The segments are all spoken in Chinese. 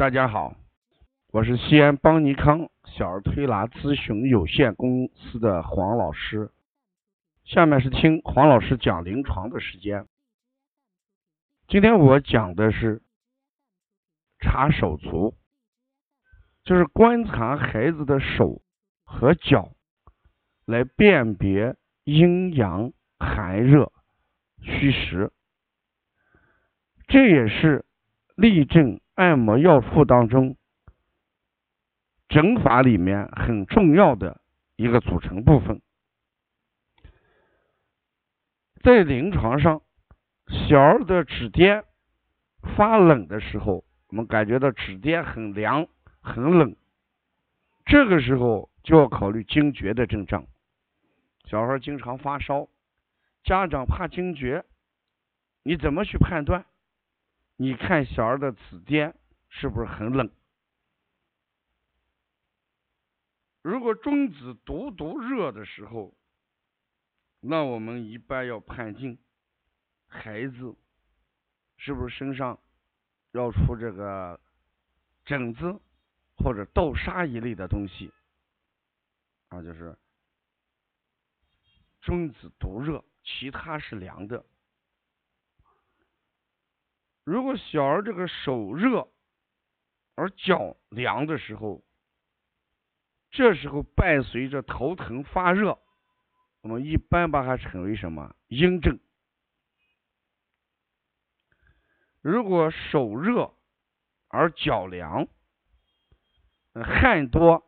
大家好，我是西安邦尼康小儿推拿咨询有限公司的黄老师。下面是听黄老师讲临床的时间。今天我讲的是查手足，就是观察孩子的手和脚，来辨别阴阳寒热虚实。这也是立正按摩要术当中整法里面很重要的一个组成部分。在临床上，小儿的指尖发冷的时候，我们感觉到指尖很凉、很冷，这个时候就要考虑惊厥的症状。小孩经常发烧，家长怕惊厥，你怎么去判断？你看小儿的指尖是不是很冷？如果中指独独热的时候，那我们一般要判定孩子是不是身上要出这个疹子或者豆沙一类的东西啊，就是中指独热，其他是凉的。如果小儿这个手热而脚凉的时候，这时候伴随着头疼发热，我们一般把它称为什么阴症？如果手热而脚凉，汗多，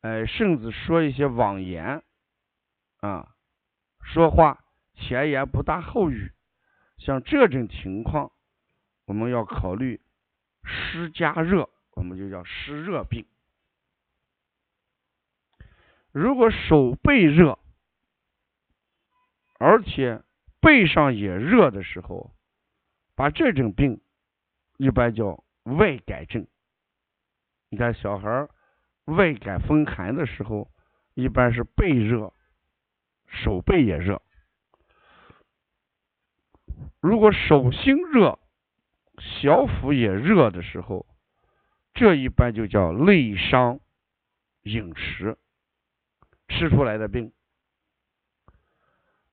呃，甚至说一些妄言啊，说话前言不搭后语，像这种情况。我们要考虑湿加热，我们就叫湿热病。如果手背热，而且背上也热的时候，把这种病一般叫外感症。你看小孩外感风寒的时候，一般是背热，手背也热。如果手心热，小腹也热的时候，这一般就叫内伤饮食吃出来的病。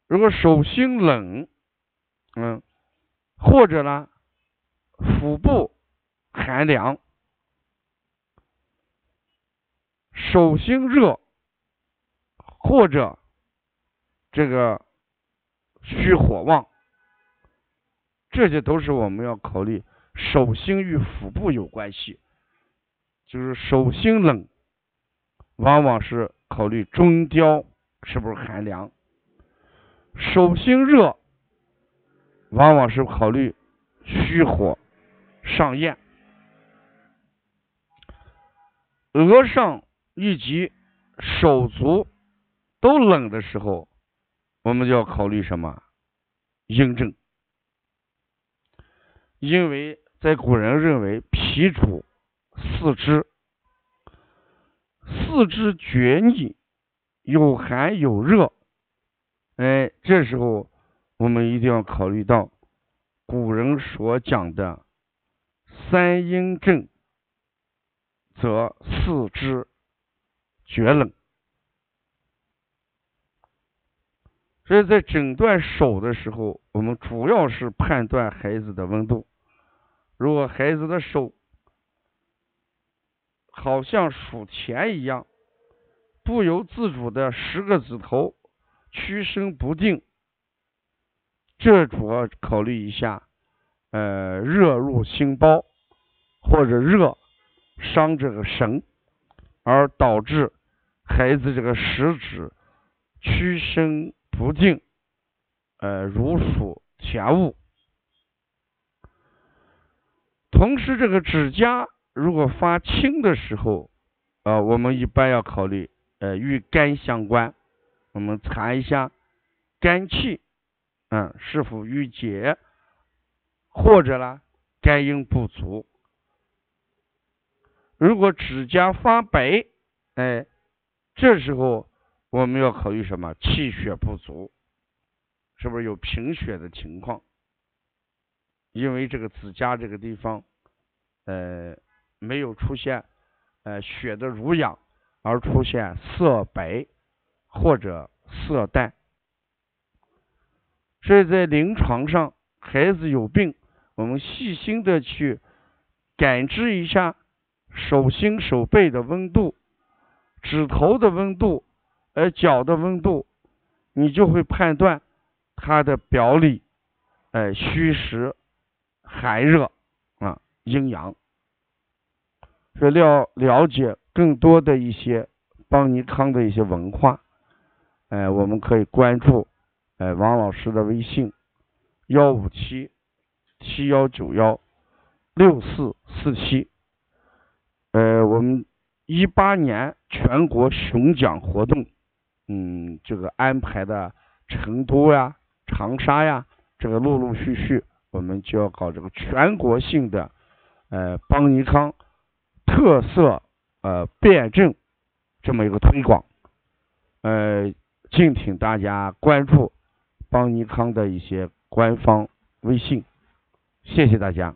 如果手心冷，嗯，或者呢，腹部寒凉，手心热，或者这个虚火旺。这些都是我们要考虑，手心与腹部有关系，就是手心冷，往往是考虑中焦是不是寒凉；手心热，往往是考虑虚火上炎。额上以及手足都冷的时候，我们就要考虑什么阴症。因为在古人认为脾主四肢，四肢厥逆，有寒有热，哎，这时候我们一定要考虑到古人所讲的三阴症，则四肢厥冷。所以在诊断手的时候，我们主要是判断孩子的温度。如果孩子的手好像数钱一样，不由自主的十个指头屈伸不定，这主要考虑一下，呃，热入心包或者热伤这个神，而导致孩子这个食指屈伸不定，呃，如数钱物。同时，这个指甲如果发青的时候，啊，我们一般要考虑，呃，与肝相关，我们查一下肝气，嗯，是否郁结，或者呢，肝阴不足。如果指甲发白，哎，这时候我们要考虑什么？气血不足，是不是有贫血的情况？因为这个指甲这个地方。呃，没有出现呃血的濡养，而出现色白或者色淡。所以在临床上，孩子有病，我们细心的去感知一下手心手背的温度、指头的温度、而脚的温度，你就会判断他的表里呃虚实、寒热啊阴阳。所以了了解更多的一些邦尼康的一些文化，呃，我们可以关注。呃，王老师的微信：幺五七七幺九幺六四四七。呃，我们一八年全国巡讲活动，嗯，这个安排的成都呀、长沙呀，这个陆陆续续，我们就要搞这个全国性的呃邦尼康特色呃辩证这么一个推广，呃，敬请大家关注。邦尼康的一些官方微信，谢谢大家。